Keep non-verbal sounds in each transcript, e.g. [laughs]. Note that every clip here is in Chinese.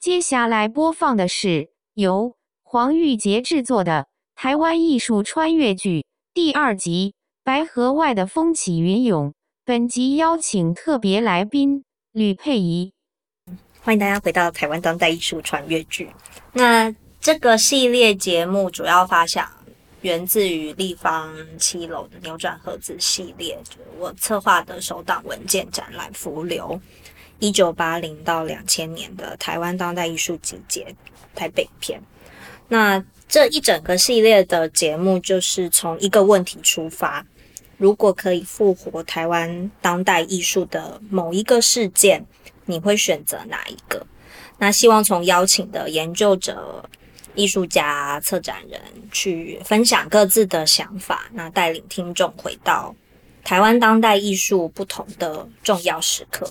接下来播放的是由黄玉洁制作的台湾艺术穿越剧第二集《白河外的风起云涌》。本集邀请特别来宾吕佩仪。欢迎大家回到台湾当代艺术穿越剧。那这个系列节目主要发想源自于立方七楼的扭转盒子系列，我策划的首档文件展览《浮流》，一九八零到两千年的台湾当代艺术集结台北篇。那这一整个系列的节目就是从一个问题出发：如果可以复活台湾当代艺术的某一个事件。你会选择哪一个？那希望从邀请的研究者、艺术家、策展人去分享各自的想法，那带领听众回到台湾当代艺术不同的重要时刻。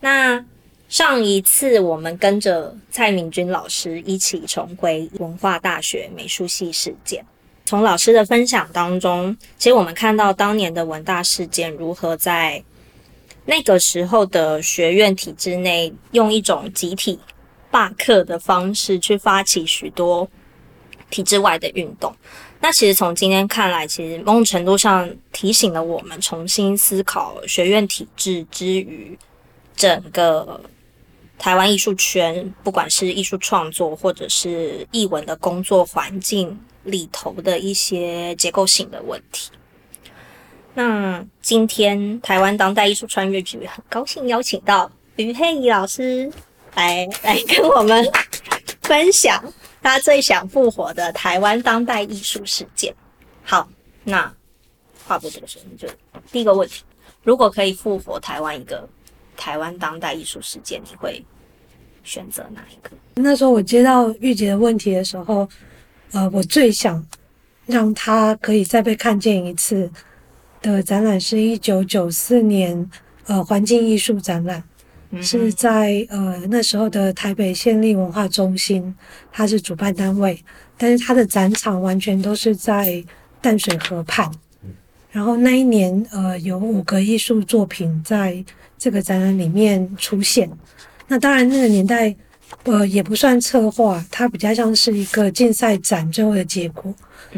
那上一次我们跟着蔡明君老师一起重回文化大学美术系事件，从老师的分享当中，其实我们看到当年的文大事件如何在。那个时候的学院体制内，用一种集体罢课的方式去发起许多体制外的运动。那其实从今天看来，其实某种程度上提醒了我们重新思考学院体制之于整个台湾艺术圈，不管是艺术创作或者是艺文的工作环境里头的一些结构性的问题。那今天台湾当代艺术穿越剧很高兴邀请到吕佩仪老师来来跟我们分享他最想复活的台湾当代艺术事件。好，那话不多说，就第一个问题：如果可以复活台湾一个台湾当代艺术事件，你会选择哪一个？那时候我接到玉洁的问题的时候，呃，我最想让他可以再被看见一次。的展览是一九九四年，呃，环境艺术展览，嗯、是在呃那时候的台北县立文化中心，它是主办单位，但是它的展场完全都是在淡水河畔。然后那一年，呃，有五个艺术作品在这个展览里面出现。那当然，那个年代，呃，也不算策划，它比较像是一个竞赛展最后的结果。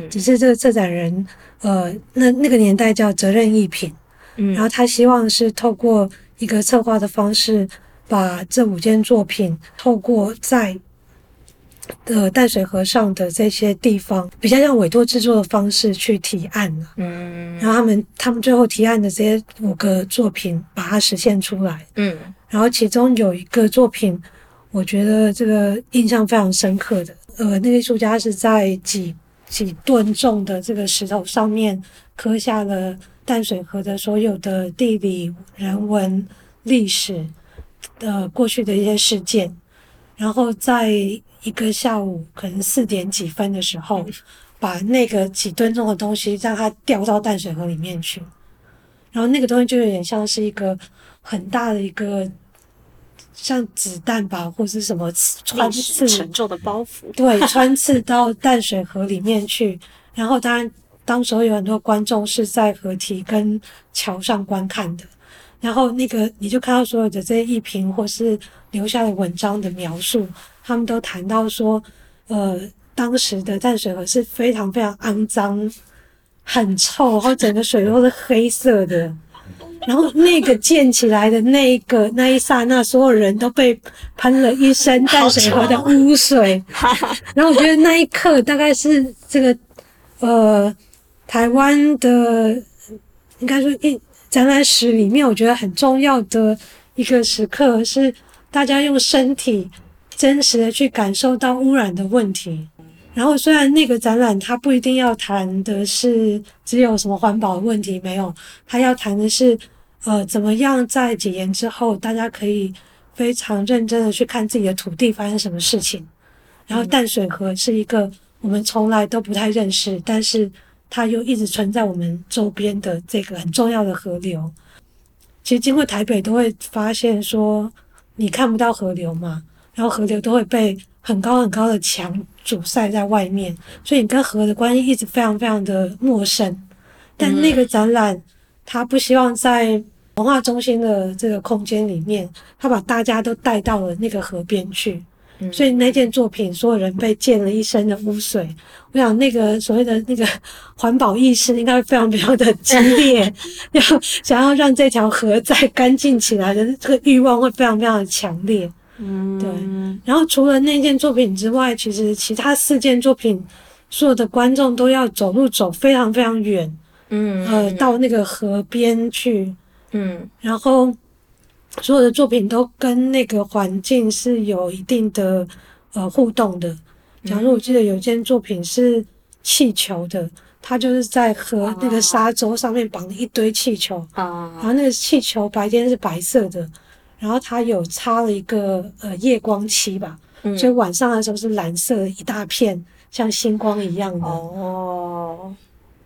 只是这个策展人。呃，那那个年代叫责任艺品，嗯，然后他希望是透过一个策划的方式，把这五件作品透过在呃淡水河上的这些地方，比较像委托制作的方式去提案，嗯，然后他们他们最后提案的这些五个作品，把它实现出来，嗯，然后其中有一个作品，我觉得这个印象非常深刻的，呃，那个艺术家是在几。几吨重的这个石头上面刻下了淡水河的所有的地理、人文、历史的过去的一些事件，然后在一个下午可能四点几分的时候，把那个几吨重的东西让它掉到淡水河里面去，然后那个东西就有点像是一个很大的一个。像子弹吧，或是什么穿刺沉重的包袱，对，穿刺到淡水河里面去。然后，当然，当时候有很多观众是在河堤跟桥上观看的。然后，那个你就看到所有的这些艺评或是留下的文章的描述，他们都谈到说，呃，当时的淡水河是非常非常肮脏、很臭，然后整个水都是黑色的。然后那个溅起来的那一个那一刹那，所有人都被喷了一身淡水河的污水。然后我觉得那一刻大概是这个呃台湾的应该说一展览史里面，我觉得很重要的一个时刻，是大家用身体真实的去感受到污染的问题。然后，虽然那个展览它不一定要谈的是只有什么环保问题，没有，它要谈的是，呃，怎么样在解严之后，大家可以非常认真的去看自己的土地发生什么事情。然后淡水河是一个我们从来都不太认识，但是它又一直存在我们周边的这个很重要的河流。其实经过台北都会发现说，你看不到河流嘛，然后河流都会被很高很高的墙阻塞在外面，所以你跟河的关系一直非常非常的陌生。但那个展览，他不希望在文化中心的这个空间里面，他把大家都带到了那个河边去，嗯，所以那件作品所有人被溅了一身的污水。我想那个所谓的那个环保意识应该会非常非常的激烈，[laughs] 要想要让这条河再干净起来的这个欲望会非常非常的强烈。嗯，对。然后除了那件作品之外，其实其他四件作品，所有的观众都要走路走非常非常远。嗯，呃，到那个河边去。嗯，然后。所有的作品都跟那个环境是有一定的呃互动的。假如我记得有一件作品是气球的，它就是在河那个沙洲上面绑了一堆气球，啊，然后那个气球白天是白色的，然后它有插了一个呃夜光漆吧，所以晚上的时候是蓝色一大片，像星光一样的。哦。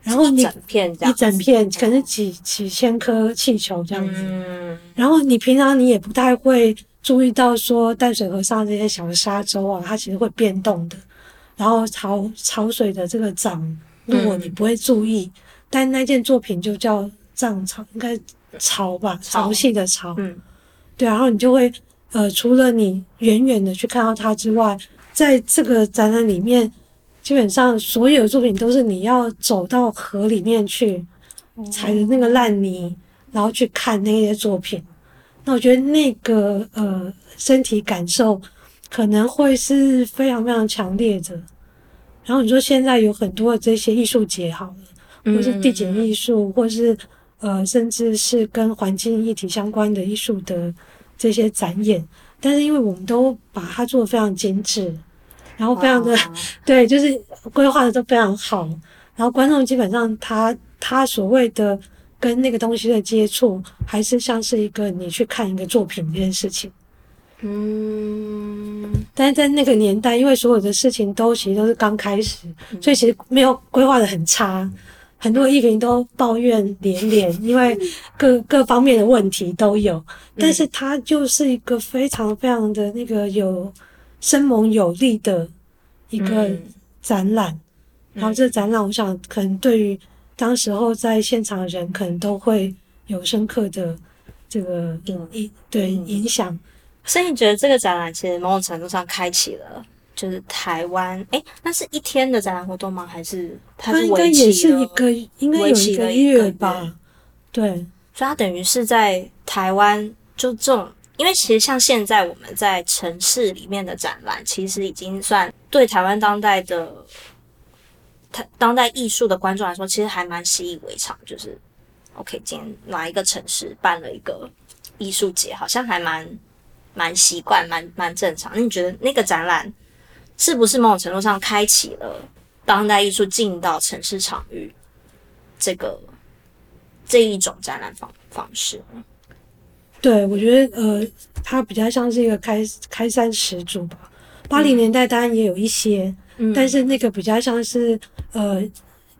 然后你一整片，一整片可能几几千颗气球这样子，嗯，然后你平常你也不太会注意到说淡水河上这些小的沙洲啊，它其实会变动的。然后潮潮水的这个涨落你不会注意，嗯，但那件作品就叫涨潮，应该潮吧，潮汐的潮。嗯，对，然后你就会呃，除了你远远的去看到它之外，在这个展览里面。基本上所有的作品都是你要走到河里面去，踩着那个烂泥，然后去看那些作品。那我觉得那个呃身体感受可能会是非常非常强烈的。然后你说现在有很多的这些艺术节，好了，或是地景艺术，或是呃甚至是跟环境议题相关的艺术的这些展演，但是因为我们都把它做得非常精致。然后非常的. [laughs] 对，就是规划的都非常好。然后观众基本上他他所谓的跟那个东西的接触，还是像是一个你去看一个作品这件事情。嗯，但是在那个年代，因为所有的事情都其实都是刚开始，所以其实没有规划的很差。很多艺评都抱怨连连，因为各各方面的问题都有。但是它就是一个非常非常的那个有。生猛有力的一个展览，嗯，然后这个展览，我想可能对于当时候在现场的人，可能都会有深刻的这个影影对影响。所以你觉得这个展览其实某种程度上开启了，就是台湾诶，那是一天的展览活动吗？还是它是为期的？应该有一个月吧？对，所以它等于是在台湾就这种。因为其实像现在我们在城市里面的展览，其实已经算对台湾当代的台当代艺术的观众来说，其实还蛮习以为常。就是，OK，今天哪一个城市办了一个艺术节，好像还蛮蛮习惯，蛮蛮正常。那你觉得那个展览是不是某种程度上开启了当代艺术进到城市场域这个这一种展览方方式？对，我觉得呃，它比较像是一个开开山始祖吧。八零年代当然也有一些，嗯，但是那个比较像是呃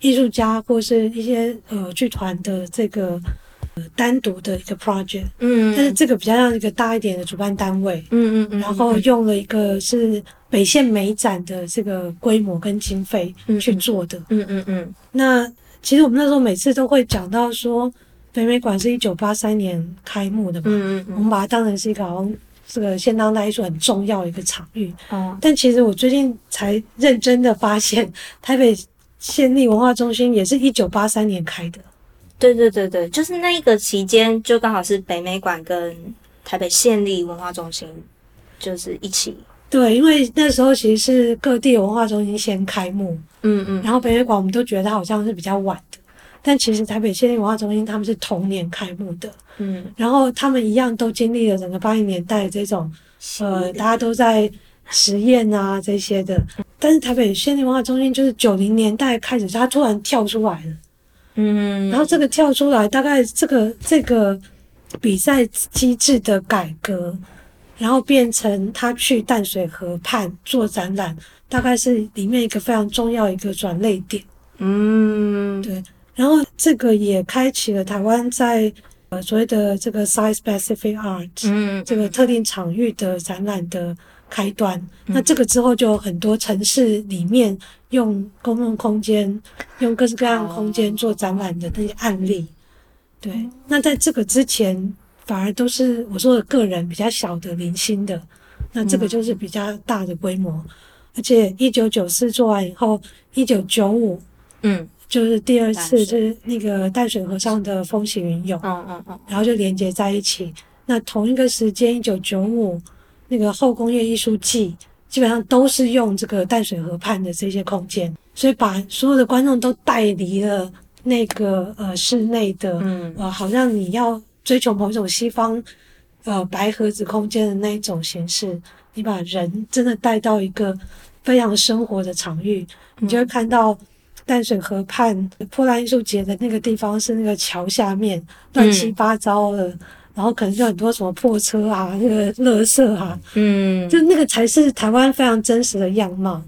艺术家或是一些呃剧团的这个呃单独的一个 project，嗯，但是这个比较像一个大一点的主办单位，嗯嗯嗯，然后用了一个是北县美展的这个规模跟经费去做的，嗯嗯嗯。那其实我们那时候每次都会讲到说。北美馆是一九八三年开幕的嘛，嗯嗯嗯，我们把它当成是一个好像这个现当代艺术很重要的一个场域。哦，但其实我最近才认真的发现，台北县立文化中心也是一九八三年开的。对对对对，就是那一个期间，就刚好是北美馆跟台北县立文化中心就是一起。对，因为那时候其实是各地文化中心先开幕，嗯嗯，然后北美馆我们都觉得它好像是比较晚的。但其实台北县立文化中心他们是同年开幕的，嗯，然后他们一样都经历了整个八零年代这种，呃，大家都在实验啊这些的。但是台北县立文化中心就是九零年代开始，他突然跳出来了，嗯，然后这个跳出来，大概这个这个比赛机制的改革，然后变成他去淡水河畔做展览，大概是里面一个非常重要一个转捩点，嗯，对。然后这个也开启了台湾在呃所谓的这个 size specific art，嗯，这个特定场域的展览的开端。嗯。那这个之后就有很多城市里面用公共空间、用各式各样的空间做展览的那些案例。对，那在这个之前，反而都是我说的个人比较小的零星的那这个就是比较大的规模，嗯、而且一九九四做完以后，一九九五，嗯，就是第二次就是那个淡水河上的风起云涌，嗯嗯嗯，然后就连接在一起。那同一个时间，一九九五那个后工业艺术季，基本上都是用这个淡水河畔的这些空间，所以把所有的观众都带离了那个呃室内的，嗯，呃，好像你要追求某种西方。呃，白盒子空间的那一种形式，你把人真的带到一个非常生活的场域，你就会看到淡水河畔破烂艺术节的那个地方是那个桥下面乱七八糟的，嗯、然后可能就很多什么破车啊，那个垃圾啊，嗯，就那个才是台湾非常真实的样貌。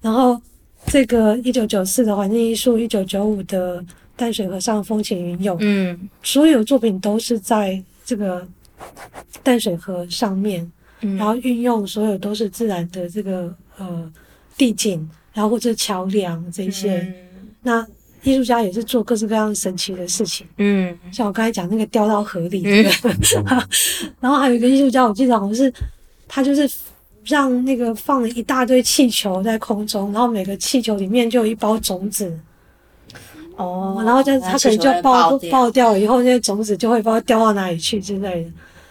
然后这个一九九四的环境艺术，一九九五的淡水河上风起云涌，嗯，所有作品都是在这个。淡水河上面，然后运用所有都是自然的这个呃地景，然后或者桥梁这些。嗯、那艺术家也是做各式各样神奇的事情。嗯，像我刚才讲那个掉到河里，嗯、[laughs] 然后还有一个艺术家，我记得好像是他就是让那个放了一大堆气球在空中，然后每个气球里面就有一包种子。哦，然后就他可能就爆爆掉，爆掉以后，那些种子就会不知道掉到哪里去之类的。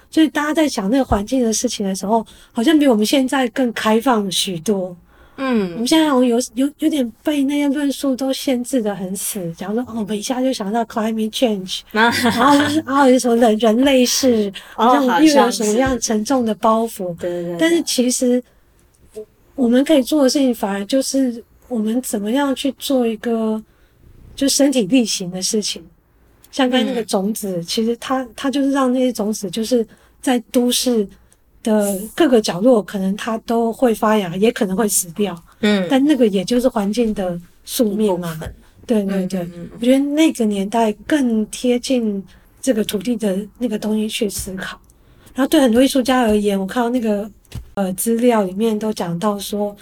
所以大家在想那个环境的事情的时候，好像比我们现在更开放许多。嗯，我们现在好像有有有点被那些论述都限制的很死。假如说，哦，我们一下就想到 climate change，[laughs] 然后就是啊，有什么人人类是，[laughs] 好像又有什么样沉重的包袱。对对对。但是其实，我们可以做的事情，反而就是我们怎么样去做一个就身体力行的事情。像刚才那个种子，嗯、其实它它就是让那些种子就是。在都市的各个角落，可能它都会发芽，也可能会死掉。嗯，但那个也就是环境的宿命嘛。对对对，嗯嗯嗯，我觉得那个年代更贴近这个土地的那个东西去思考。然后对很多艺术家而言，我看到那个呃资料里面都讲到说，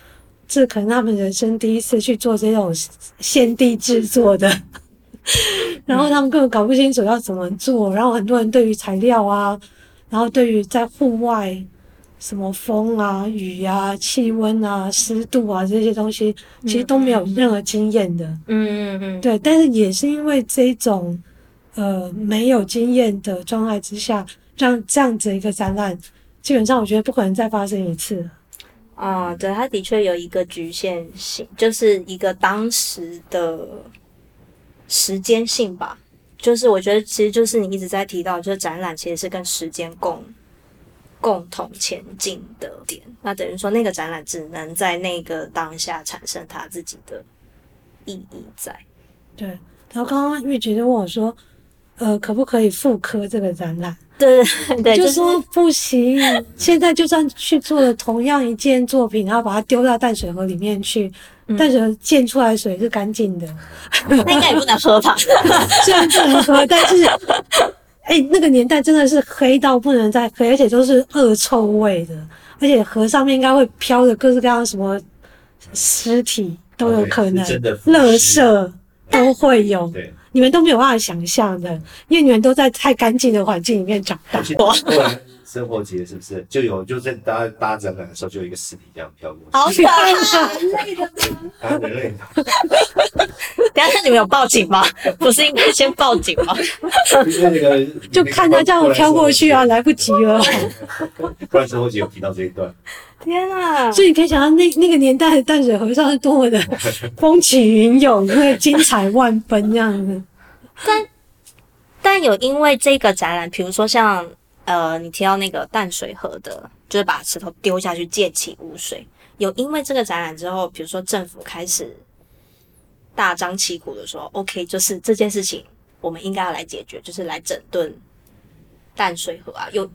这可能他们人生第一次去做这种现地制作的，[laughs] 然后他们根本搞不清楚要怎么做。然后很多人对于材料啊。然后，对于在户外，什么风啊、雨啊、气温啊、湿度啊这些东西，其实都没有任何经验的。嗯嗯嗯。对，但是也是因为这种呃没有经验的状态之下，让这样子一个展览，基本上我觉得不可能再发生一次。啊，对，它的确有一个局限性，就是一个当时的时间性吧。就是我觉得，其实就是你一直在提到，就是展览其实是跟时间共共同前进的点。那等于说，那个展览只能在那个当下产生它自己的意义在。对。然后刚刚玉洁就问我说：“呃，可不可以复刻这个展览？”对对 [laughs] 对，就说不行。现在就算去做了同样一件作品，然后把它丢到淡水河里面去。但是溅出来的水是干净的，[laughs] 那应该也不能喝吧？[laughs] 虽然不能喝，但是，哎、欸，那个年代真的是黑到不能再黑，而且都是恶臭味的，而且河上面应该会飘着各式各样什么尸体都有可能，垃圾都会有，你们都没有办法想象的，因为你们都在太干净的环境里面长大。生活节是不是就有就在大家搭展览的时候，就有一个尸体这样飘过去？好可 [laughs] 怕，人类的吗？人类的。等下，你们有报警吗？[laughs] 不是应该先报警吗？那个就看他这样飘过去啊，来不及了。[laughs] 不然生活节有提到这一段。天啊！所以你可以想象那那个年代的淡水河上是多么的风起云涌，因为精彩万分这样子。但但有因为这个展览，比如说像。呃，你提到那个淡水河的，就是把石头丢下去溅起污水，有因为这个展览之后，比如说政府开始大张旗鼓的说，OK，就是这件事情我们应该要来解决，就是来整顿淡水河啊。有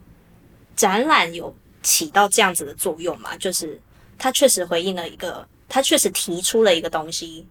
展览有起到这样子的作用吗？就是他确实回应了一个，他确实提出了一个东西。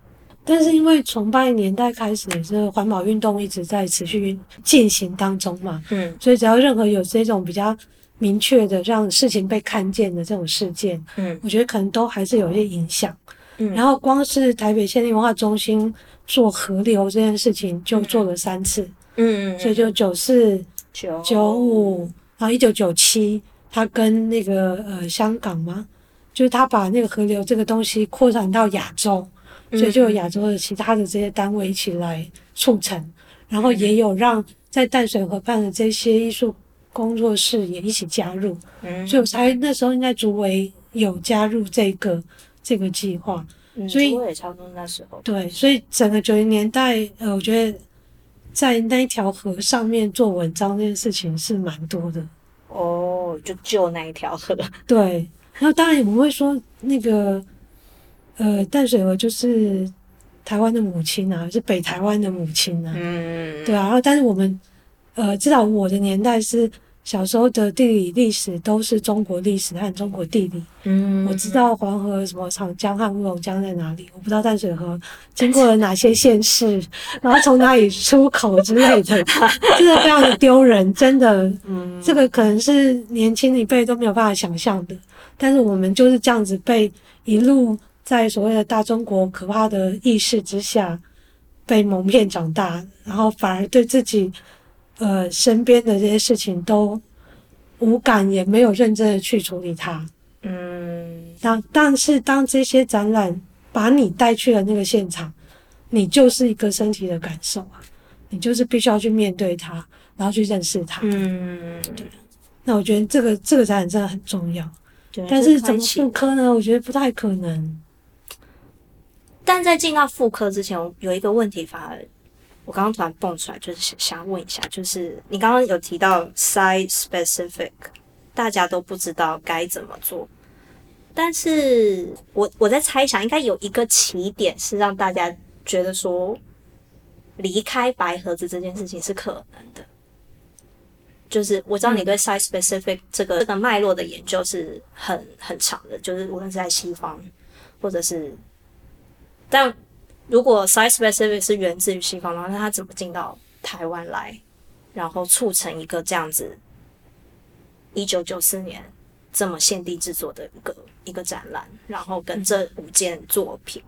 但是因为从八零年代开始，也是环保运动一直在持续进行当中嘛，嗯，所以只要任何有这种比较明确的让事情被看见的这种事件，嗯，我觉得可能都还是有一些影响，嗯，然后光是台北县立文化中心做河流这件事情就做了三次，嗯，所以就九四、九九五，然后一九九七他跟那个呃香港嘛，就是他把那个河流这个东西扩展到亚洲，所以就有亚洲的其他的这些单位一起来促成，然后也有让在淡水河畔的这些艺术工作室也一起加入，所以我猜那时候应该竹围有加入这个这个计划。所以我也差不多那时候。对，所以整个九零年代，呃，我觉得在那一条河上面做文章这件事情是蛮多的。哦，就就那一条河。[laughs] 对，然后当然我们会说那个，呃，淡水河就是台湾的母亲啊，是北台湾的母亲啊。嗯。对啊，然后但是我们，呃，至少我的年代是。小时候的地理历史都是中国历史和中国地理。嗯，我知道黄河什么长江和乌龙江在哪里，我不知道淡水河经过了哪些县市，[laughs] 然后从哪里出口之类的，[laughs] 真的非常的丢人，真的。嗯，这个可能是年轻一辈都没有办法想象的，但是我们就是这样子被一路在所谓的大中国可怕的意识之下被蒙骗长大，然后反而对自己。呃，身边的这些事情都无感，也没有认真的去处理它。嗯，当但是当这些展览把你带去了那个现场，你就是一个身体的感受啊，你就是必须要去面对它，然后去认识它。嗯，对。那我觉得这个这个展览真的很重要。对，但是怎么复刻呢？我觉得不太可能。但在进到妇科之前，有一个问题反而。我刚刚突然蹦出来，就是想问一下，就是你刚刚有提到 site specific，大家都不知道该怎么做，但是我我在猜想，应该有一个起点是让大家觉得说离开白盒子这件事情是可能的。就是我知道你对 site specific 这个这个脉络的研究是很很长的，就是无论是在西方或者是，但。如果 site specific 是源自于西方的话，那它怎么进到台湾来，然后促成一个这样子一九九四年这么限定制作的一个一个展览，然后跟这五件作品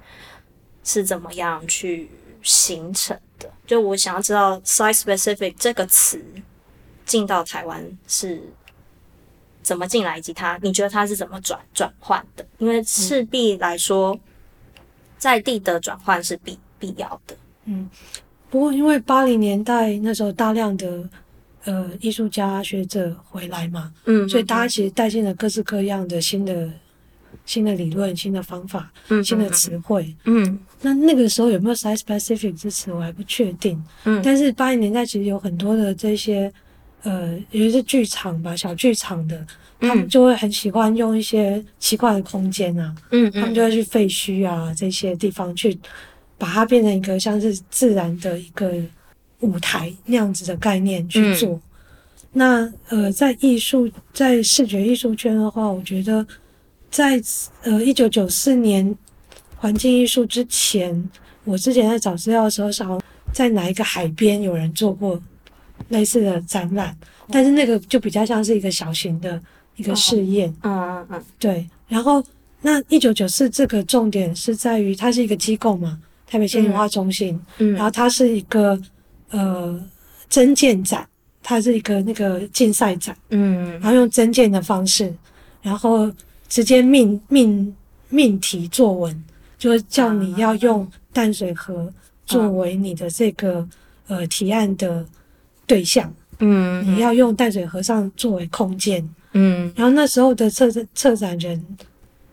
是怎么样去形成的？就我想要知道 site specific 这个词进到台湾是怎么进来，以及它你觉得它是怎么转转换的？因为势必来说。在地的转换是必必要的。嗯，不过因为八零年代那时候大量的呃艺术家学者回来嘛，嗯，所以大家其实带进了各式各样的新的新的理论、新的方法、嗯、新的词汇。嗯，那那个时候有没有 site specific 这词我还不确定。嗯，但是八零年代其实有很多的这些呃，尤其是剧场吧，小剧场的。他们就会很喜欢用一些奇怪的空间啊，嗯，他们就会去废墟啊这些地方去，把它变成一个像是自然的一个舞台那样子的概念去做。嗯、那呃，在艺术在视觉艺术圈的话，我觉得在呃一九九四年环境艺术之前，我之前在找资料的时候，想在哪一个海边有人做过类似的展览，但是那个就比较像是一个小型的。一个试验，嗯嗯嗯，对。然后，那一九九四这个重点是在于它是一个机构嘛，台北县文化中心，嗯，然后它是一个呃征件展，它是一个那个竞赛展，嗯，然后用征件的方式，然后直接命命命题作文，就是叫你要用淡水河作为你的这个呃提案的对象，嗯，你要用淡水河上作为空间。嗯，然后那时候的策展策展人，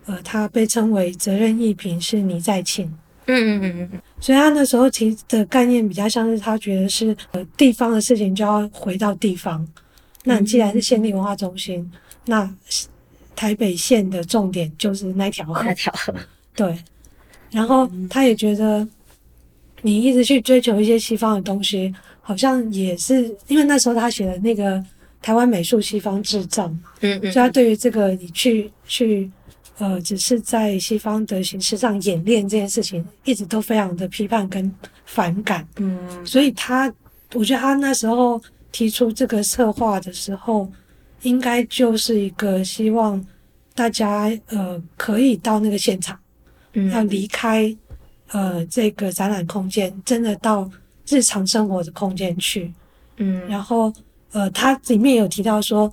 呃，他被称为责任艺评是倪在庆。嗯嗯嗯嗯，所以他那时候提的概念比较像是他觉得是呃地方的事情就要回到地方。那你既然是县立文化中心，那台北县的重点就是那条河。那条河。对。然后他也觉得，你一直去追求一些西方的东西，好像也是因为那时候他写的那个。台湾美术西方制造，嗯嗯，所以他对于这个你去去呃，只是在西方的形式上演练这件事情，一直都非常的批判跟反感，嗯，所以他我觉得他那时候提出这个策划的时候，应该就是一个希望大家呃可以到那个现场，嗯，要离开呃这个展览空间，真的到日常生活的空间去，嗯，然后。呃，它里面有提到说，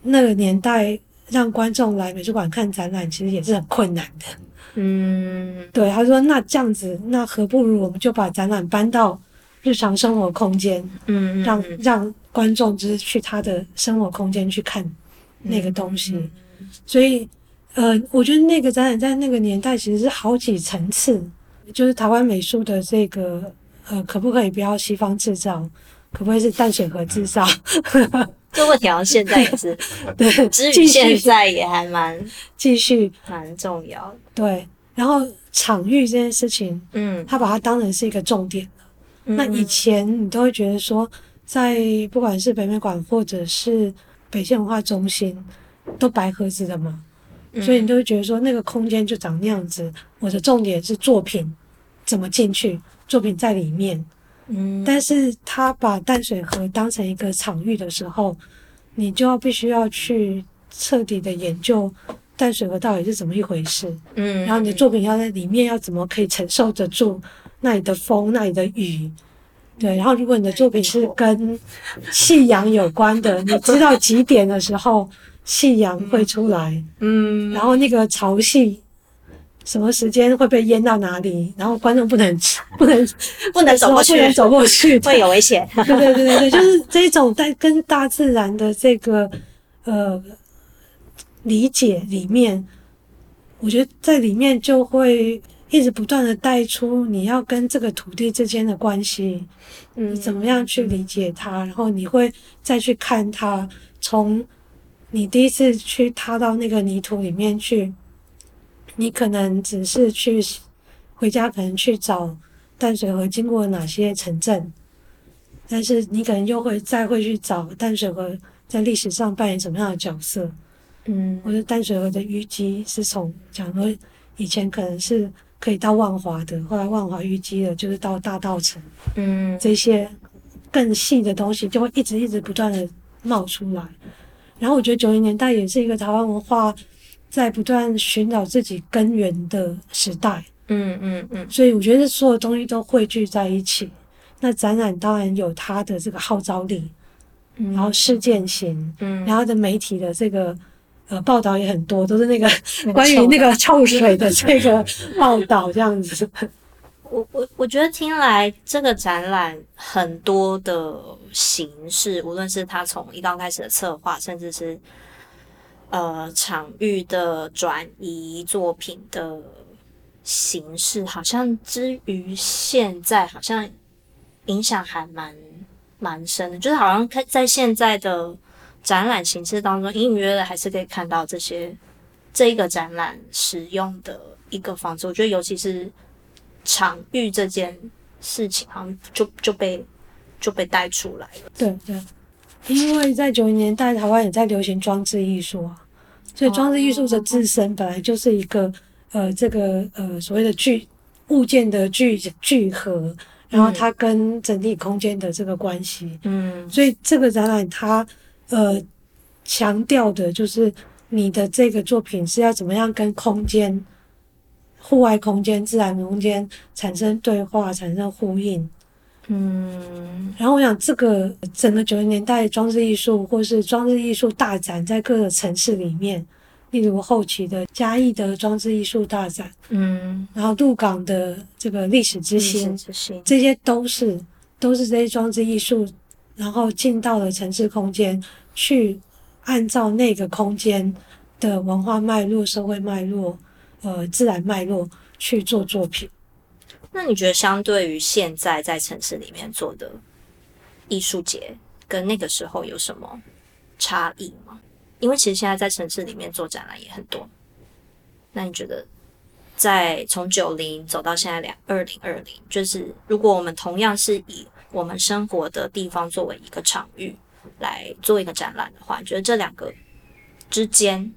那个年代让观众来美术馆看展览，其实也是很困难的。嗯，对，他说那这样子，那何不如我们就把展览搬到日常生活空间，嗯，让让观众就是去他的生活空间去看那个东西。嗯所以，呃，我觉得那个展览在那个年代其实是好几层次，就是台湾美术的这个，呃，可不可以不要西方制造？可不可以是淡水河制造？[laughs] 这问题好像现在也是，对，至于现在也还蛮继续蛮重要的。对，然后场域这件事情，嗯，他把它当成是一个重点。嗯那以前你都会觉得说，在不管是北美馆或者是北县文化中心，都白盒子的嘛，嗯所以你都会觉得说那个空间就长那样子。我的重点是作品怎么进去，作品在里面。嗯，但是他把淡水河当成一个场域的时候，你就要必须要去彻底的研究淡水河到底是怎么一回事。嗯，然后你的作品要在里面要怎么可以承受得住那里的风、那里的雨。对，然后如果你的作品是跟夕阳有关的，[laughs] 你知道几点的时候夕阳会出来，嗯，然后那个潮汐什么时间会被淹到哪里，然后观众不能 [laughs] 不能不能走过去。不能走过去，[laughs] 会有危险。对对对对对，就是这种在跟大自然的这个呃理解里面，我觉得在里面就会一直不断的带出你要跟这个土地之间的关系，嗯。你怎么样去理解它，然后你会再去看它，从你第一次去踏到那个泥土里面去，你可能只是去回家，可能去找淡水河经过哪些城镇。但是你可能又会再会去找淡水河在历史上扮演什么样的角色，嗯或者淡水河的淤积是从讲说以前可能是可以到万华的，后来万华淤积了，就是到大道城嗯这些更细的东西就会一直一直不断的冒出来。然后我觉得九零年代也是一个台湾文化在不断寻找自己根源的时代，嗯嗯嗯所以我觉得所有东西都汇聚在一起。那展览当然有它的这个号召力，嗯，然后事件型，嗯，然后的媒体的这个呃报道也很多，都是那个关于那个臭水的这个 [laughs] 报道这样子。我我我觉得听来这个展览很多的形式，无论是它从一刚开始的策划，甚至是呃场域的转移、作品的形式，好像之于现在好像影响还蛮蛮深的，就是好像看在现在的展览形式当中，隐隐约约的还是可以看到这些这一个展览使用的一个方式。我觉得尤其是。场域这件事情，好像就就被就被带出来了。对对，因为在九零年代，台湾也在流行装置艺术啊，所以装置艺术的自身本来就是一个、哦、呃这个呃所谓的聚物件的聚聚合，然后它跟整体空间的这个关系。嗯，所以这个展览它呃强调的就是你的这个作品是要怎么样跟空间。户外空间、自然空间产生对话、产生呼应，嗯，然后我想，这个整个九零年代装置艺术或是装置艺术大展，在各个城市里面，例如后期的嘉义的装置艺术大展，嗯，然后鹿港的这个历史之星，之星这些都是都是这些装置艺术，然后进到了城市空间，去按照那个空间的文化脉络、社会脉络。呃，自然脉络去做作品。那你觉得，相对于现在在城市里面做的艺术节，跟那个时候有什么差异吗？因为其实现在在城市里面做展览也很多。那你觉得，在从九零走到现在两二零二零，就是如果我们同样是以我们生活的地方作为一个场域来做一个展览的话，你觉得这两个之间，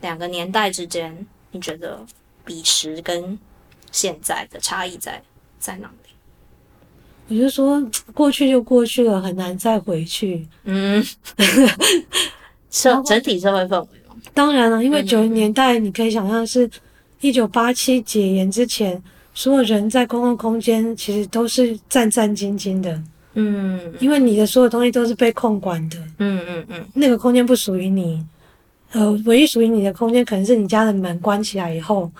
两个年代之间？你觉得彼时跟现在的差异在在哪里？我就说过去就过去了，很难再回去。嗯，[laughs] 社整体社会氛围吗？当然了，因为九零年代你可以想象是一九八七解严之前，所有人在公共空间其实都是战战兢兢的。嗯，因为你的所有东西都是被控管的，嗯嗯嗯，那个空间不属于你，呃，唯一属于你的空间可能是你家的门关起来以后，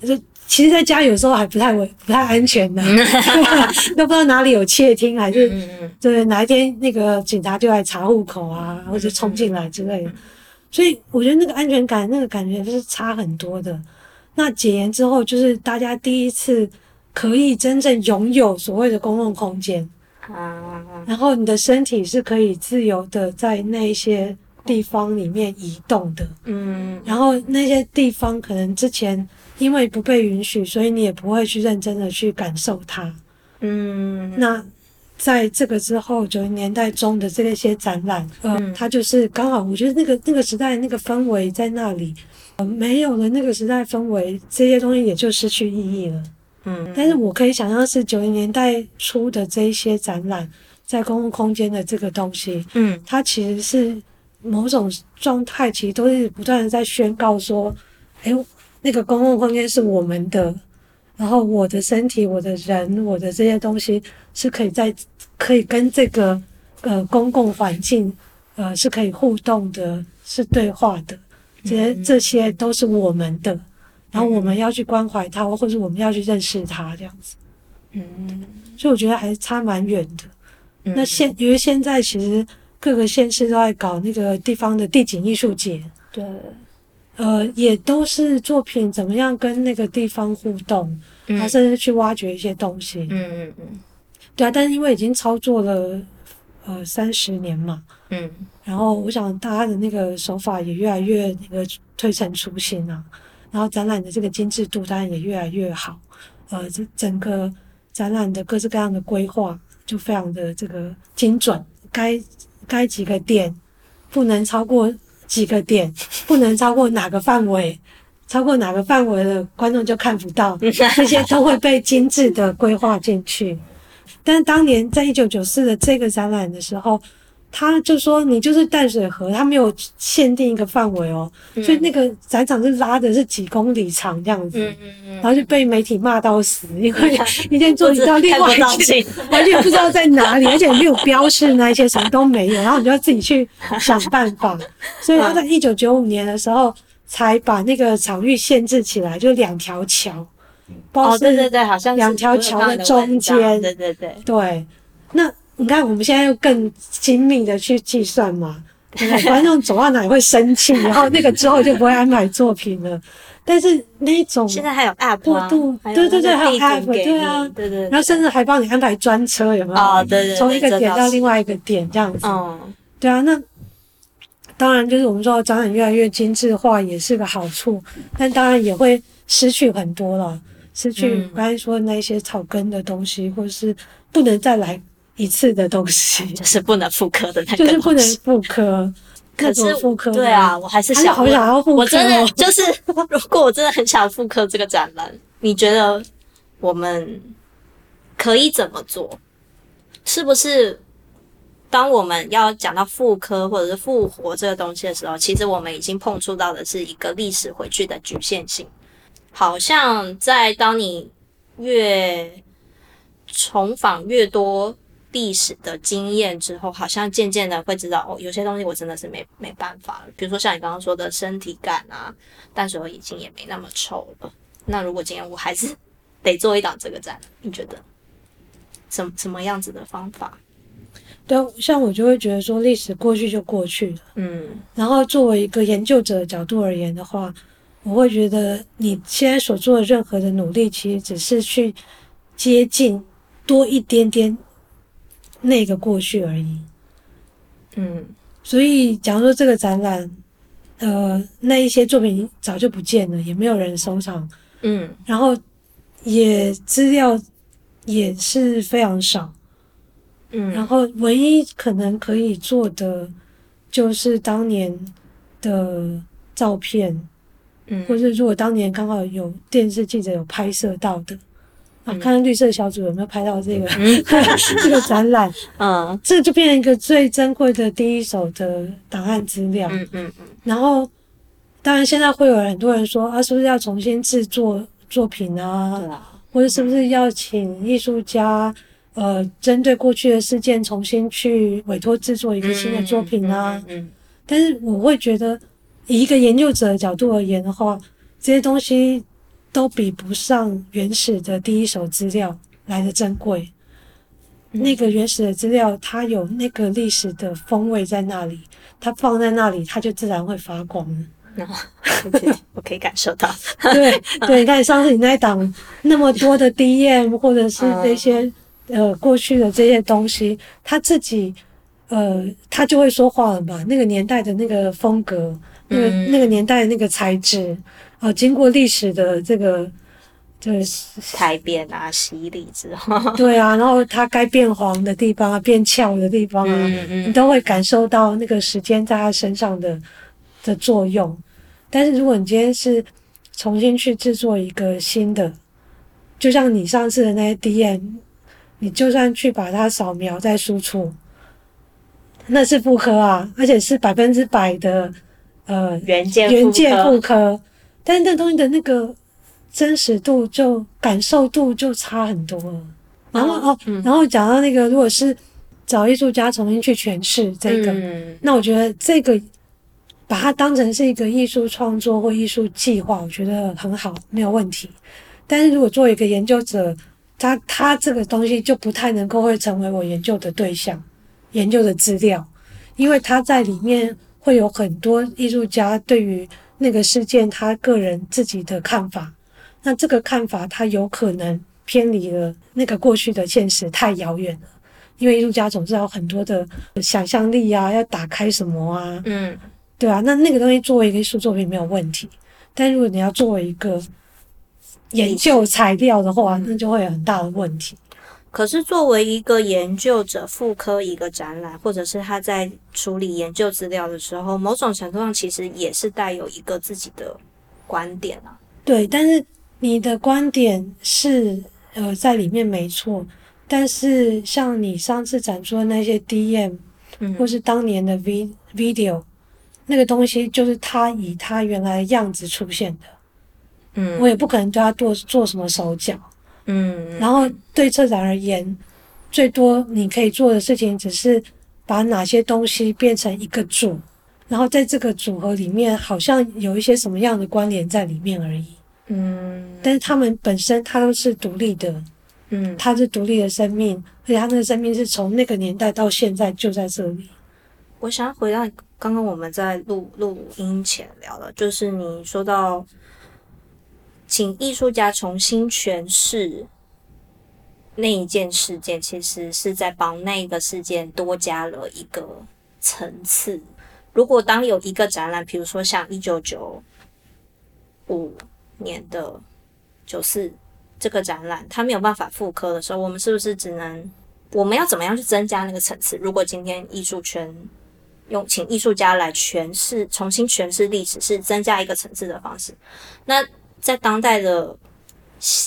就其实在家有时候还不太稳、不太安全的，[laughs] [laughs] 都不知道哪里有窃听，还是对哪一天那个警察就来查户口啊，或者冲进来之类的，所以我觉得那个安全感、那个感觉就是差很多的。那解严之后，就是大家第一次可以真正拥有所谓的公共空间。啊，然后你的身体是可以自由的在那些地方里面移动的，嗯，然后那些地方可能之前因为不被允许，所以你也不会去认真的去感受它。嗯，那在这个之后，九零年代中的这些展览，呃，嗯它就是刚好，我觉得那个那个时代那个氛围在那里，呃，没有了那个时代氛围，这些东西也就失去意义了。嗯，但是我可以想象是九零年代初的这一些展览，在公共空间的这个东西，嗯它其实是某种状态，其实都是不断的在宣告说，哎，那个公共空间是我们的，然后我的身体、我的人、我的这些东西是可以在可以跟这个呃公共环境呃是可以互动的，是对话的，这些这些都是我们的。然后我们要去关怀它，或者我们要去认识它，这样子。嗯，所以我觉得还是差蛮远的。嗯那现因为现在其实各个县市都在搞那个地方的地景艺术节，对，呃，也都是作品怎么样跟那个地方互动，嗯还甚至去挖掘一些东西。嗯嗯嗯对啊，但是因为已经操作了呃三十年嘛，嗯然后我想大家的那个手法也越来越那个推陈出新啊。然后展览的这个精致度当然也越来越好，呃，这整个展览的各式各样的规划就非常的这个精准，该该几个点不能超过几个点，不能超过哪个范围，超过哪个范围的观众就看不到，[laughs] 这些都会被精致的规划进去。但是当年在一九九四的这个展览的时候，他就说你就是淡水河，他没有限定一个范围哦，所以那个展场是拉的是几公里长这样子，嗯嗯嗯，然后就被媒体骂到死，因为 [laughs] 一件作品到另外一完全不知道在哪里，[laughs] 而且没有标示那一些什么都没有，然后你就要自己去想办法。[laughs] 所以他在一九九五年的时候才把那个场域限制起来，就两条桥，哦，对是对对，好像是两条桥的中间。对对对，对，那你看我们现在又更精密的去计算嘛？[laughs] 观众走到哪里会生气，[laughs] 然后 [laughs] 那个之后就不会安排作品了。但是那种现在还有 app 啊过度对对对还有 app，对啊对对，对然后甚至还帮你安排专车，有没有？哦对对对从一个点到另外一个点这样子。哦对啊，那当然就是我们说展览越来越精致化也是个好处，但当然也会失去很多了，失去嗯刚才说的那些草根的东西，或者是不能再来一次的东西，[laughs] 就是不能复刻的那个，就是不能。复刻。可是复刻对啊，我还是好想要复刻我真的哦就是，如果我真的很想复刻这个展览，你觉得我们可以怎么做？是不是当我们要讲到复刻或者是复活这个东西的时候，其实我们已经碰触到的是一个历史回去的局限性？好像在当你越重访越多历史的经验之后，好像渐渐的会知道哦，有些东西我真的是没没办法了。比如说像你刚刚说的身体感啊，但是我已经也没那么臭了。那如果今天我还是得做一档这个展，你觉得什什么样子的方法？对，像我就会觉得说，历史过去就过去了。嗯然后作为一个研究者的角度而言的话，我会觉得你现在所做的任何的努力，其实只是去接近多一点点那个过去而已。嗯。所以，假如说这个展览，呃，那一些作品早就不见了，也没有人收藏，嗯。然后也资料也是非常少。嗯。然嗯后唯一可能可以做的，就是当年的照片，嗯。或是如果当年刚好有电视记者有拍摄到的，看看绿色小组有没有拍到这个、[laughs] 这个展览，嗯。这就变成一个最珍贵的第一手的档案资料。嗯嗯嗯。然后，当然现在会有很多人说啊，是不是要重新制作作品啊？对啊，或者是不是要请艺术家呃，针对过去的事件重新去委托制作一个新的作品啊。嗯，嗯，嗯，但是我会觉得，以一个研究者的角度而言的话，这些东西都比不上原始的第一手资料来的珍贵。嗯、那个原始的资料，它有那个历史的风味在那里，它放在那里，它就自然会发光。然后 [laughs] 我可以感受到。对对，你看上次你那档那么多的 DM 或者是这些、嗯、呃过去的这些东西，它自己呃他就会说话了嘛。那个年代的那个风格，那个、嗯、那个年代的那个材质啊、呃，经过历史的这个。就是改变啊，洗礼之后，对啊，然后它该变黄的地方啊，变翘的地方啊，嗯嗯、你都会感受到那个时间在他身上的的作用。但是如果你今天是重新去制作一个新的，就像你上次的那些 DM，你就算去把它扫描再输出，那是复刻啊，而且是百分之百的呃原件原件复刻，但是那东西的那个。真实度就感受度就差很多了，然后哦，嗯、然后讲到那个，如果是找艺术家重新去诠释这个，嗯、那我觉得这个把它当成是一个艺术创作或艺术计划，我觉得很好，没有问题。但是如果作为一个研究者，他他这个东西就不太能够会成为我研究的对象、研究的资料，因为他在里面会有很多艺术家对于那个事件他个人自己的看法。那这个看法，他有可能偏离了那个过去的现实，太遥远了。因为艺术家总是要很多的想象力啊，要打开什么啊，嗯，对啊。那那个东西作为一个艺术作品没有问题，但如果你要作为一个研究材料的话，那就会有很大的问题。可是作为一个研究者，复刻一个展览，或者是他在处理研究资料的时候，某种程度上其实也是带有一个自己的观点啊。对，但是。你的观点是呃在里面没错，但是像你上次展出的那些 DM，嗯，或是当年的 V video，那个东西就是他以他原来的样子出现的，嗯，我也不可能对他做做什么手脚，嗯，然后对策展而言，最多你可以做的事情只是把哪些东西变成一个组，然后在这个组合里面好像有一些什么样的关联在里面而已。嗯，但是他们本身他都是独立的，嗯，他是独立的生命，而且他那个生命是从那个年代到现在就在这里。我想要回到刚刚我们在录录音前聊的，就是你说到，请艺术家重新诠释那一件事件，其实是在帮那个事件多加了一个层次。如果当有一个展览，比如说像一九九五。年的九四这个展览，它没有办法复刻的时候，我们是不是只能我们要怎么样去增加那个层次？如果今天艺术圈用请艺术家来诠释、重新诠释历史，是增加一个层次的方式。那在当代的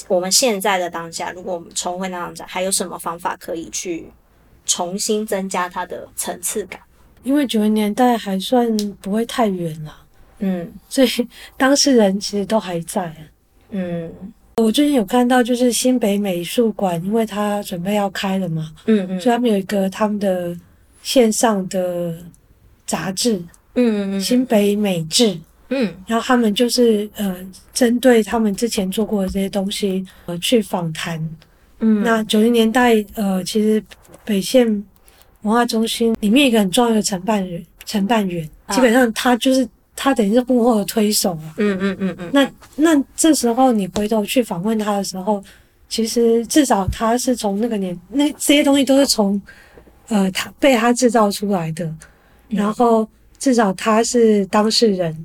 我们现在的当下，如果我们重回那张展，还有什么方法可以去重新增加它的层次感？因为九零年代还算不会太远了。嗯，所以 [laughs] 当事人其实都还在。嗯，我最近有看到，就是新北美术馆，因为他准备要开了嘛，嗯嗯，所以他们有一个他们的线上的杂志，嗯嗯，新北美志，嗯，然后他们就是呃，针对他们之前做过的这些东西呃去访谈。嗯，那九零年代呃，其实北线文化中心里面一个很重要的承办人，承办员，基本上他就是。他等于是幕后的推手啊，嗯嗯嗯嗯。那那这时候你回头去访问他的时候，其实至少他是从那个年，那这些东西都是从呃他被他制造出来的，然后至少他是当事人，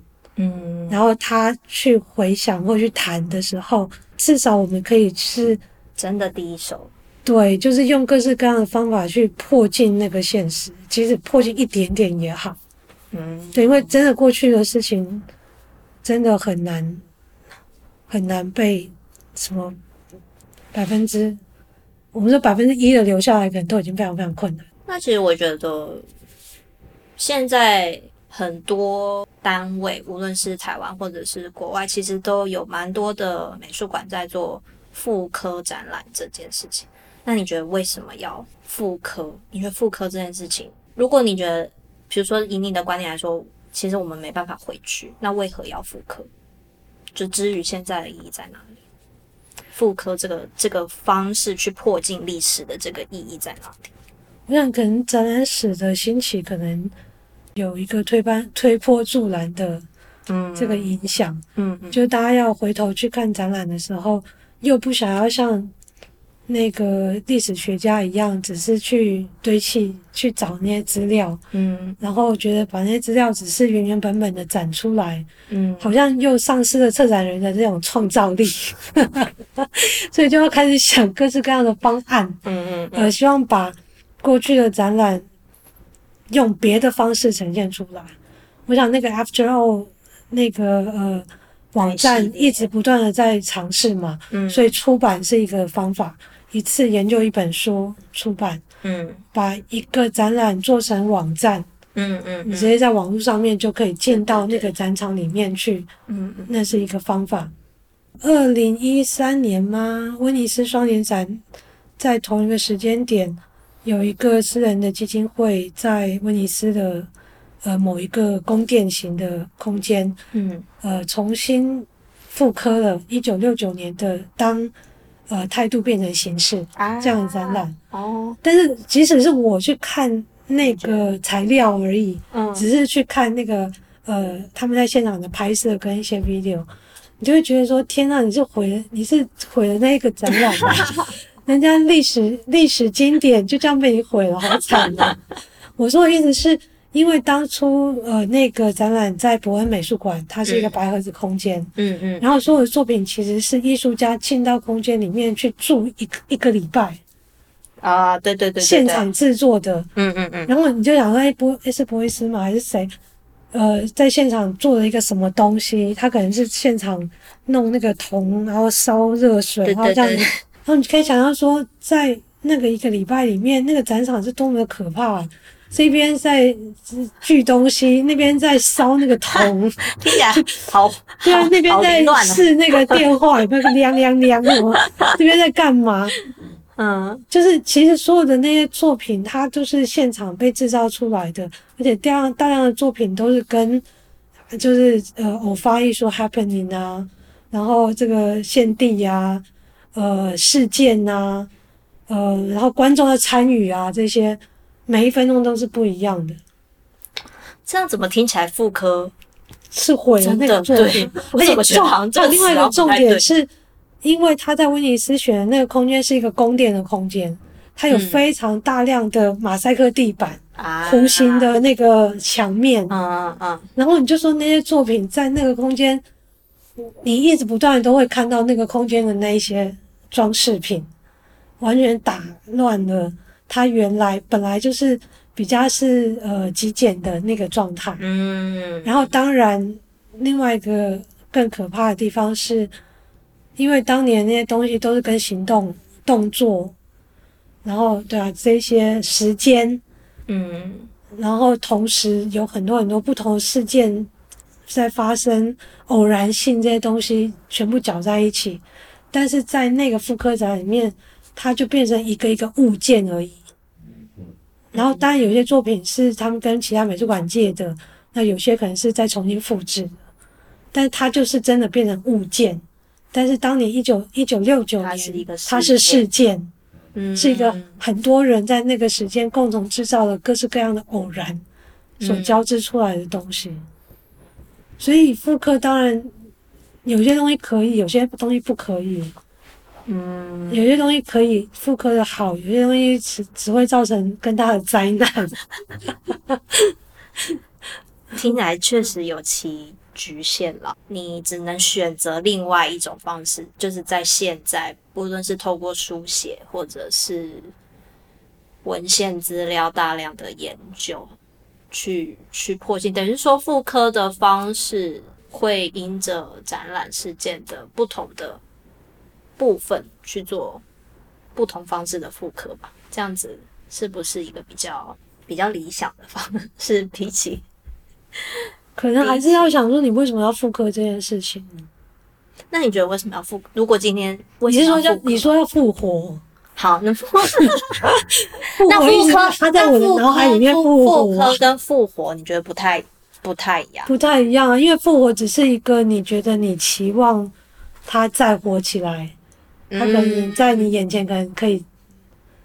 嗯，然后他去回想或去谈的时候，至少我们可以是真的第一手，对，就是用各式各样的方法去破进那个现实，其实破进一点点也好。嗯，对，因为真的过去的事情，真的很难很难被什么百分之，我们说百分之一的留下来，可能都已经非常非常困难。那其实我觉得，现在很多单位，无论是台湾或者是国外，其实都有蛮多的美术馆在做复刻展览这件事情。那你觉得为什么要复刻？你觉得复刻这件事情，如果你觉得，比如说以你的观点来说，其实我们没办法回去，那为何要复刻？就至于现在的意义在哪里？复刻这个这个方式去破镜历史的这个意义在哪里？我想，可能展览史的兴起，可能有一个推班推波助澜的，嗯，这个影响，嗯，嗯，就大家要回头去看展览的时候，又不想要像那个历史学家一样，只是去堆砌去找那些资料，嗯，然后觉得把那些资料只是原原本本的展出来，嗯，好像又丧失了策展人的这种创造力，[laughs] 所以就要开始想各式各样的方案，嗯嗯，呃，希望把。过去的展览用别的方式呈现出来，我想那个 After All 那个呃网站一直不断的在尝试嘛，嗯，所以出版是一个方法，一次研究一本书出版，嗯，把一个展览做成网站，嗯嗯，你直接在网络上面就可以进到那个展场里面去，嗯嗯，那是一个方法。二零一三年吗？威尼斯双年展在同一个时间点。有一个私人的基金会在威尼斯的呃某一个宫殿型的空间，嗯，呃，重新复刻了一九六九年的当呃态度变成形式这样的展览哦。但是即使是我去看那个材料而已，嗯，只是去看那个呃他们在现场的拍摄跟一些 video，你就会觉得说天呐，你是毁了，你是毁了那个展览吗？[laughs] 人家历史历史经典就这样被你毁了，好惨啊！[laughs] 我说的意思是，因为当初呃那个展览在伯恩美术馆，它是一个白盒子空间，嗯嗯，然后所有的作品其实是艺术家进到空间里面去住一个一个礼拜啊，对对对，现场制作的，嗯嗯嗯，然后你就想说，哎，波是博伊斯吗？还是谁？呃，在现场做了一个什么东西？他可能是现场弄那个铜，然后烧热水，然后这样子。然后你可以想象说，在那个一个礼拜里面，那个展场是多么的可怕啊！这边在锯东西，那边在烧那个铜，[laughs] 听起来好。对啊，那边在试那个电话，有没有亮亮亮什么？这边在干嘛？嗯，就是其实所有的那些作品，它都是现场被制造出来的，而且大量大量的作品都是跟就是呃偶发艺术 happening 啊，然后这个献帝呀。呃，事件呐、啊，呃，然后观众的参与啊，这些每一分钟都是不一样的。这样怎么听起来妇科是毁了那个作品？而且重，另外一个重点是，因为他在威尼斯选的那个空间是一个宫殿的空间，它有非常大量的马赛克地板、啊、弧形的那个墙面，啊啊啊，然后你就说那些作品在那个空间。你一直不断都会看到那个空间的那一些装饰品，完全打乱了它原来本来就是比较是呃极简的那个状态。嗯，然后当然另外一个更可怕的地方是，因为当年那些东西都是跟行动动作，然后对啊这些时间，嗯，然后同时有很多很多不同的事件。在发生偶然性这些东西全部搅在一起，但是在那个复刻展里面，它就变成一个一个物件而已。然后当然有些作品是他们跟其他美术馆借的，那有些可能是再重新复制的，但是它就是真的变成物件。但是当年一九一九六九年，它是事件，嗯，是一个很多人在那个时间共同制造了各式各样的偶然所交织出来的东西。所以复刻当然有些东西可以，有些东西不可以。嗯，有些东西可以复刻的好，有些东西只只会造成更大的灾难。[laughs] 听起来确实有其局限了，你只能选择另外一种方式，就是在现在，不论是透过书写或者是文献资料大量的研究。去去破镜，等于说复刻的方式会因着展览事件的不同的部分去做不同方式的复刻吧？这样子是不是一个比较比较理想的方式？[laughs] 比起可能还是要想说，你为什么要复刻这件事情？那你觉得为什么要复？如果今天你是说要你说要复活？好，那复 [laughs] 复活意思科他在我的脑海里面复活复跟复活，你觉得不太不太一样？不太一样啊，因为复活只是一个你觉得你期望他再活起来，他可能在你眼前可能可以，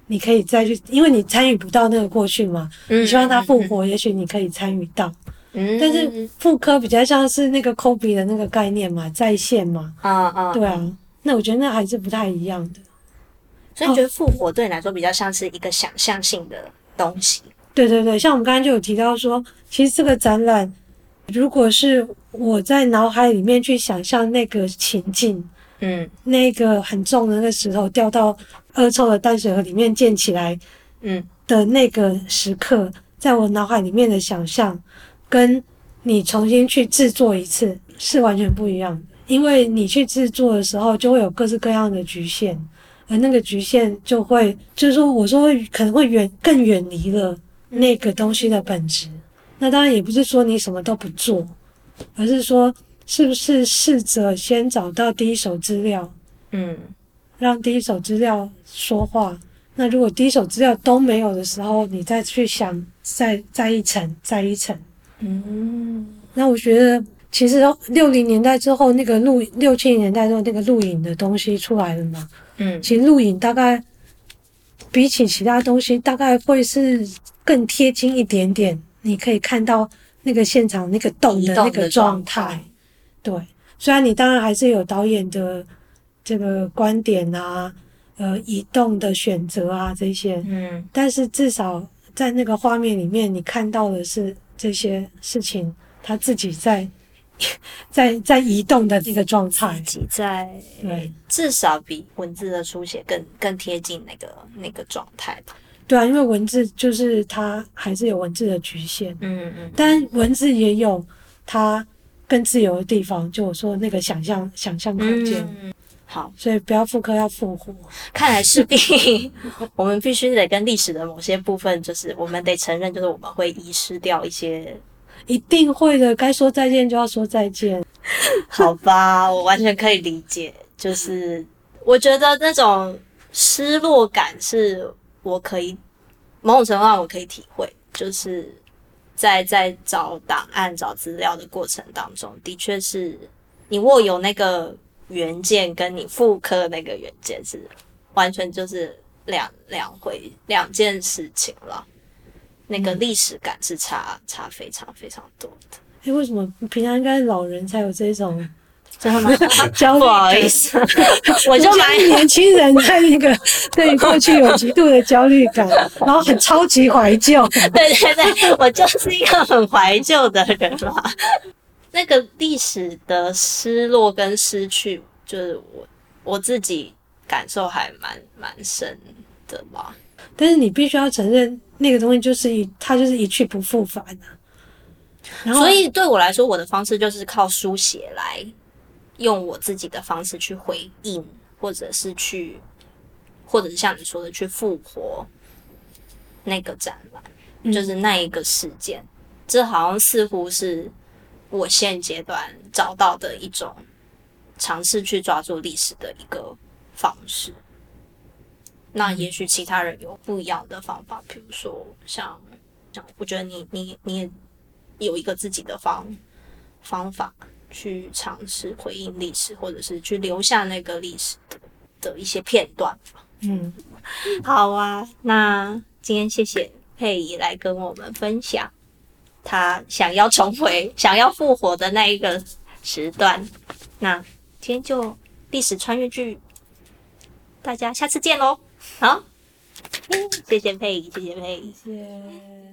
你可以再去，因为你参与不到那个过去嘛，你希望他复活，也许你可以参与到。嗯，但是妇科比较像是那个 Kobe 的那个概念嘛，在线嘛。啊啊，对啊，那我觉得那还是不太一样的。所以你觉得复活对你来说比较像是一个想象性的东西？对对对，像我们刚刚就有提到说，其实这个展览，如果是我在脑海里面去想象那个情境，嗯，那个很重的那个石头掉到恶臭的淡水河里面溅起来，嗯的那个时刻，在我脑海里面的想象，跟你重新去制作一次是完全不一样的，因为你去制作的时候就会有各式各样的局限。而那个局限就会，就是说，我说可能会远更远离了那个东西的本质。那当然也不是说你什么都不做，而是说是不是试着先找到第一手资料，嗯，让第一手资料说话。那如果第一手资料都没有的时候，你再去想，再再一层，再一层，嗯。那我觉得其实六零年代之后，那个录六七零年代之后那个录影的东西出来了嘛。嗯，其实录影大概比起其他东西，大概会是更贴近一点点。你可以看到那个现场那个动的那个状态。对，虽然你当然还是有导演的这个观点啊，呃，移动的选择啊这些，嗯，但是至少在那个画面里面，你看到的是这些事情，他自己在。[laughs] 在在移动的这个状态，自己在对，至少比文字的书写更更贴近那个那个状态吧。对啊，因为文字就是它还是有文字的局限，嗯嗯，但文字也有它更自由的地方。就我说那个想象想象空间，嗯，好，所以不要复刻，要复活。看来势必 [laughs] 我们必须得跟历史的某些部分，就是我们得承认，就是我们会遗失掉一些。一定会的，该说再见就要说再见。[laughs] 好吧，我完全可以理解。就是我觉得那种失落感是我可以某种程度上我可以体会，就是在在找档案、找资料的过程当中，的确是你握有那个原件，跟你复刻那个原件是完全就是两两回两件事情了。那个历史感是差差非常非常多的。哎、欸，为什么平常应该老人才有这种真的吗？[laughs] 不好意思，[laughs] 我就蛮年轻人在那个 [laughs] 对过去有极度的焦虑感，然后很超级怀旧。对对对，我就是一个很怀旧的人嘛。那个历史的失落跟失去，就是我我自己感受还蛮蛮深的嘛。但是你必须要承认。那个东西就是一，它就是一去不复返的。然后，所以对我来说，我的方式就是靠书写来用我自己的方式去回应，或者是去，或者是像你说的去复活那个展览，就是那一个事件。嗯。这好像似乎是我现阶段找到的一种尝试去抓住历史的一个方式。那也许其他人有不一样的方法，比如说像像，我觉得你你你也有一个自己的方方法去尝试回应历史，或者是去留下那个历史的的一些片段。嗯，[laughs] 好啊，那今天谢谢佩仪来跟我们分享他想要重回、想要复活的那一个时段。那今天就历史穿越剧，大家下次见喽。好，谢谢佩仪，谢谢佩仪，谢谢。